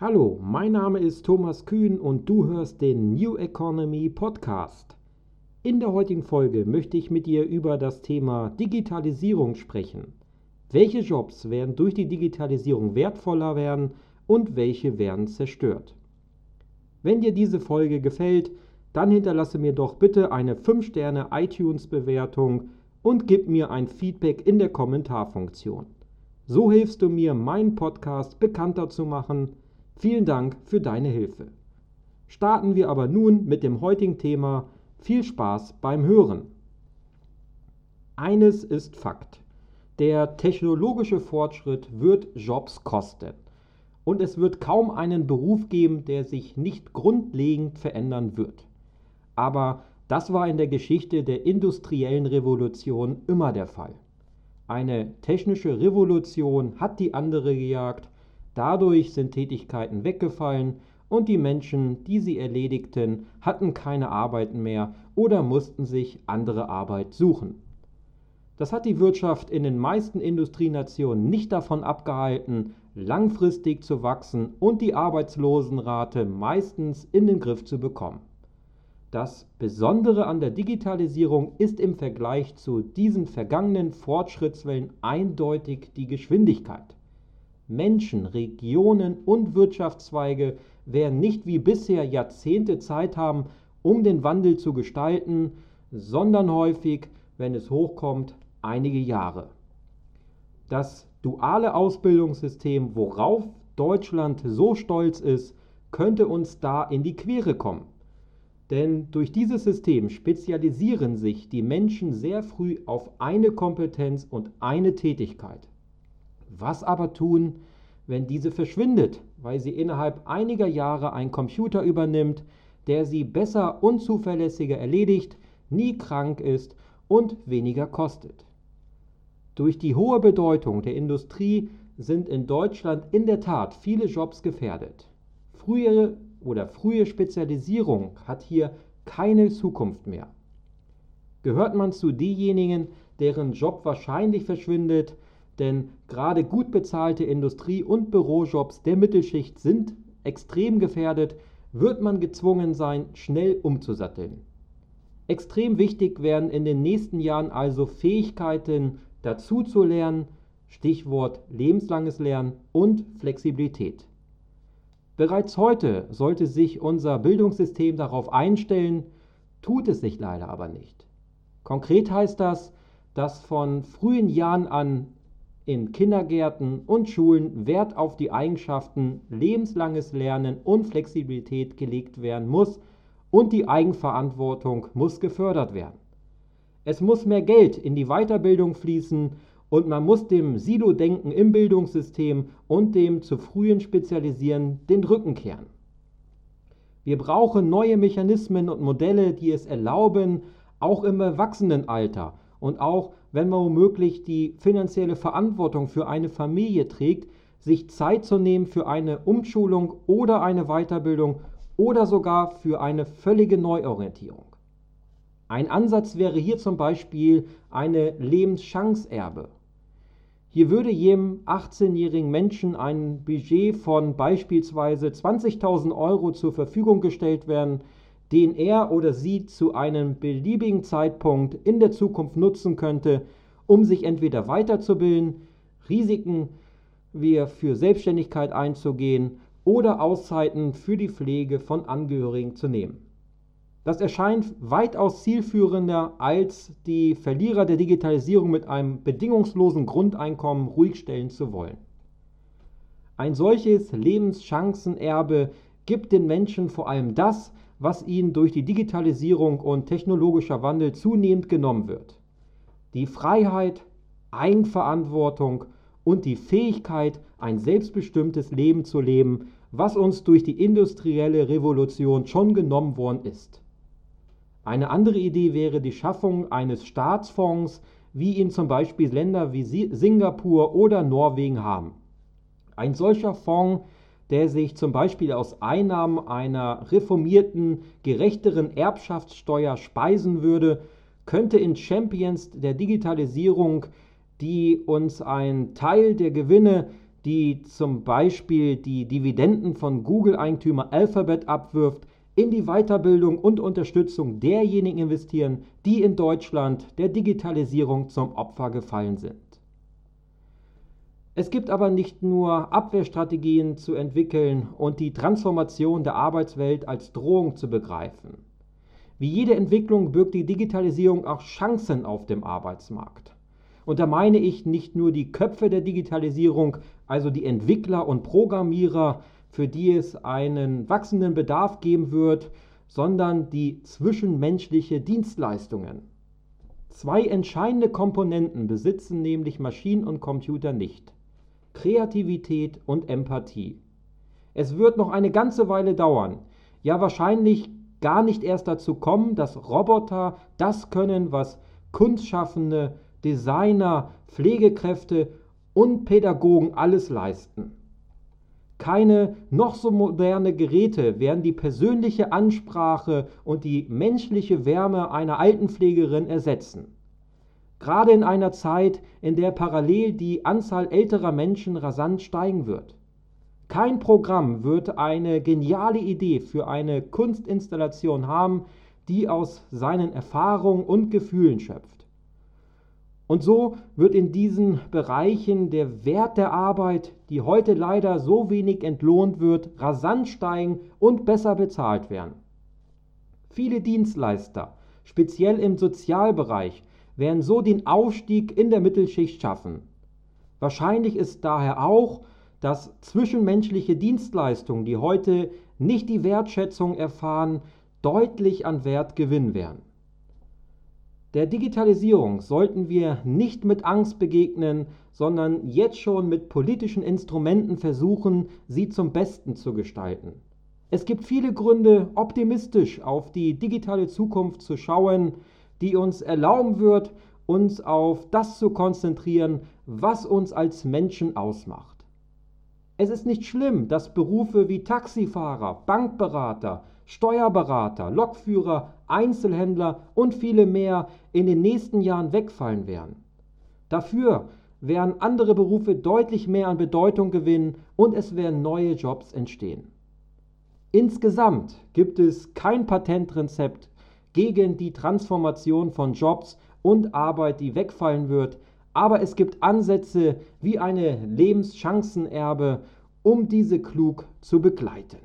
Hallo, mein Name ist Thomas Kühn und du hörst den New Economy Podcast. In der heutigen Folge möchte ich mit dir über das Thema Digitalisierung sprechen. Welche Jobs werden durch die Digitalisierung wertvoller werden und welche werden zerstört? Wenn dir diese Folge gefällt, dann hinterlasse mir doch bitte eine 5-Sterne iTunes-Bewertung und gib mir ein Feedback in der Kommentarfunktion. So hilfst du mir, meinen Podcast bekannter zu machen. Vielen Dank für deine Hilfe. Starten wir aber nun mit dem heutigen Thema. Viel Spaß beim Hören. Eines ist Fakt. Der technologische Fortschritt wird Jobs kosten. Und es wird kaum einen Beruf geben, der sich nicht grundlegend verändern wird. Aber das war in der Geschichte der industriellen Revolution immer der Fall. Eine technische Revolution hat die andere gejagt, dadurch sind Tätigkeiten weggefallen und die Menschen, die sie erledigten, hatten keine Arbeiten mehr oder mussten sich andere Arbeit suchen. Das hat die Wirtschaft in den meisten Industrienationen nicht davon abgehalten, langfristig zu wachsen und die Arbeitslosenrate meistens in den Griff zu bekommen. Das Besondere an der Digitalisierung ist im Vergleich zu diesen vergangenen Fortschrittswellen eindeutig die Geschwindigkeit. Menschen, Regionen und Wirtschaftszweige werden nicht wie bisher Jahrzehnte Zeit haben, um den Wandel zu gestalten, sondern häufig, wenn es hochkommt, einige Jahre. Das duale Ausbildungssystem, worauf Deutschland so stolz ist, könnte uns da in die Quere kommen. Denn durch dieses System spezialisieren sich die Menschen sehr früh auf eine Kompetenz und eine Tätigkeit. Was aber tun, wenn diese verschwindet, weil sie innerhalb einiger Jahre ein Computer übernimmt, der sie besser und zuverlässiger erledigt, nie krank ist und weniger kostet? Durch die hohe Bedeutung der Industrie sind in Deutschland in der Tat viele Jobs gefährdet. Frühere oder frühe Spezialisierung hat hier keine Zukunft mehr. Gehört man zu denjenigen, deren Job wahrscheinlich verschwindet, denn gerade gut bezahlte Industrie- und Bürojobs der Mittelschicht sind extrem gefährdet, wird man gezwungen sein, schnell umzusatteln. Extrem wichtig werden in den nächsten Jahren also Fähigkeiten dazuzulernen, Stichwort lebenslanges Lernen und Flexibilität. Bereits heute sollte sich unser Bildungssystem darauf einstellen, tut es sich leider aber nicht. Konkret heißt das, dass von frühen Jahren an in Kindergärten und Schulen Wert auf die Eigenschaften lebenslanges Lernen und Flexibilität gelegt werden muss und die Eigenverantwortung muss gefördert werden. Es muss mehr Geld in die Weiterbildung fließen und man muss dem Silo-Denken im Bildungssystem und dem zu frühen Spezialisieren den Rücken kehren. Wir brauchen neue Mechanismen und Modelle, die es erlauben, auch im Erwachsenenalter und auch wenn man womöglich die finanzielle Verantwortung für eine Familie trägt, sich Zeit zu nehmen für eine Umschulung oder eine Weiterbildung oder sogar für eine völlige Neuorientierung. Ein Ansatz wäre hier zum Beispiel eine Lebenschancerbe. Hier würde jedem 18-jährigen Menschen ein Budget von beispielsweise 20.000 Euro zur Verfügung gestellt werden, den er oder sie zu einem beliebigen Zeitpunkt in der Zukunft nutzen könnte, um sich entweder weiterzubilden, Risiken wie für Selbstständigkeit einzugehen oder Auszeiten für die Pflege von Angehörigen zu nehmen. Das erscheint weitaus zielführender, als die Verlierer der Digitalisierung mit einem bedingungslosen Grundeinkommen ruhigstellen zu wollen. Ein solches Lebenschancenerbe gibt den Menschen vor allem das, was ihnen durch die Digitalisierung und technologischer Wandel zunehmend genommen wird. Die Freiheit, Eigenverantwortung und die Fähigkeit, ein selbstbestimmtes Leben zu leben, was uns durch die industrielle Revolution schon genommen worden ist. Eine andere Idee wäre die Schaffung eines Staatsfonds, wie ihn zum Beispiel Länder wie Singapur oder Norwegen haben. Ein solcher Fonds, der sich zum Beispiel aus Einnahmen einer reformierten, gerechteren Erbschaftssteuer speisen würde, könnte in Champions der Digitalisierung, die uns einen Teil der Gewinne die zum Beispiel die Dividenden von Google-Eigentümer Alphabet abwirft, in die Weiterbildung und Unterstützung derjenigen investieren, die in Deutschland der Digitalisierung zum Opfer gefallen sind. Es gibt aber nicht nur Abwehrstrategien zu entwickeln und die Transformation der Arbeitswelt als Drohung zu begreifen. Wie jede Entwicklung birgt die Digitalisierung auch Chancen auf dem Arbeitsmarkt. Und da meine ich nicht nur die Köpfe der Digitalisierung, also die Entwickler und Programmierer, für die es einen wachsenden Bedarf geben wird, sondern die zwischenmenschliche Dienstleistungen. Zwei entscheidende Komponenten besitzen nämlich Maschinen und Computer nicht. Kreativität und Empathie. Es wird noch eine ganze Weile dauern, ja wahrscheinlich gar nicht erst dazu kommen, dass Roboter das können, was Kunstschaffende, Designer, Pflegekräfte und Pädagogen alles leisten. Keine noch so moderne Geräte werden die persönliche Ansprache und die menschliche Wärme einer Altenpflegerin ersetzen. Gerade in einer Zeit, in der parallel die Anzahl älterer Menschen rasant steigen wird. Kein Programm wird eine geniale Idee für eine Kunstinstallation haben, die aus seinen Erfahrungen und Gefühlen schöpft. Und so wird in diesen Bereichen der Wert der Arbeit, die heute leider so wenig entlohnt wird, rasant steigen und besser bezahlt werden. Viele Dienstleister, speziell im Sozialbereich, werden so den Aufstieg in der Mittelschicht schaffen. Wahrscheinlich ist daher auch, dass zwischenmenschliche Dienstleistungen, die heute nicht die Wertschätzung erfahren, deutlich an Wert gewinnen werden. Der Digitalisierung sollten wir nicht mit Angst begegnen, sondern jetzt schon mit politischen Instrumenten versuchen, sie zum Besten zu gestalten. Es gibt viele Gründe, optimistisch auf die digitale Zukunft zu schauen, die uns erlauben wird, uns auf das zu konzentrieren, was uns als Menschen ausmacht. Es ist nicht schlimm, dass Berufe wie Taxifahrer, Bankberater, Steuerberater, Lokführer, Einzelhändler und viele mehr in den nächsten Jahren wegfallen werden. Dafür werden andere Berufe deutlich mehr an Bedeutung gewinnen und es werden neue Jobs entstehen. Insgesamt gibt es kein Patentrezept gegen die Transformation von Jobs und Arbeit, die wegfallen wird, aber es gibt Ansätze wie eine Lebenschancenerbe, um diese klug zu begleiten.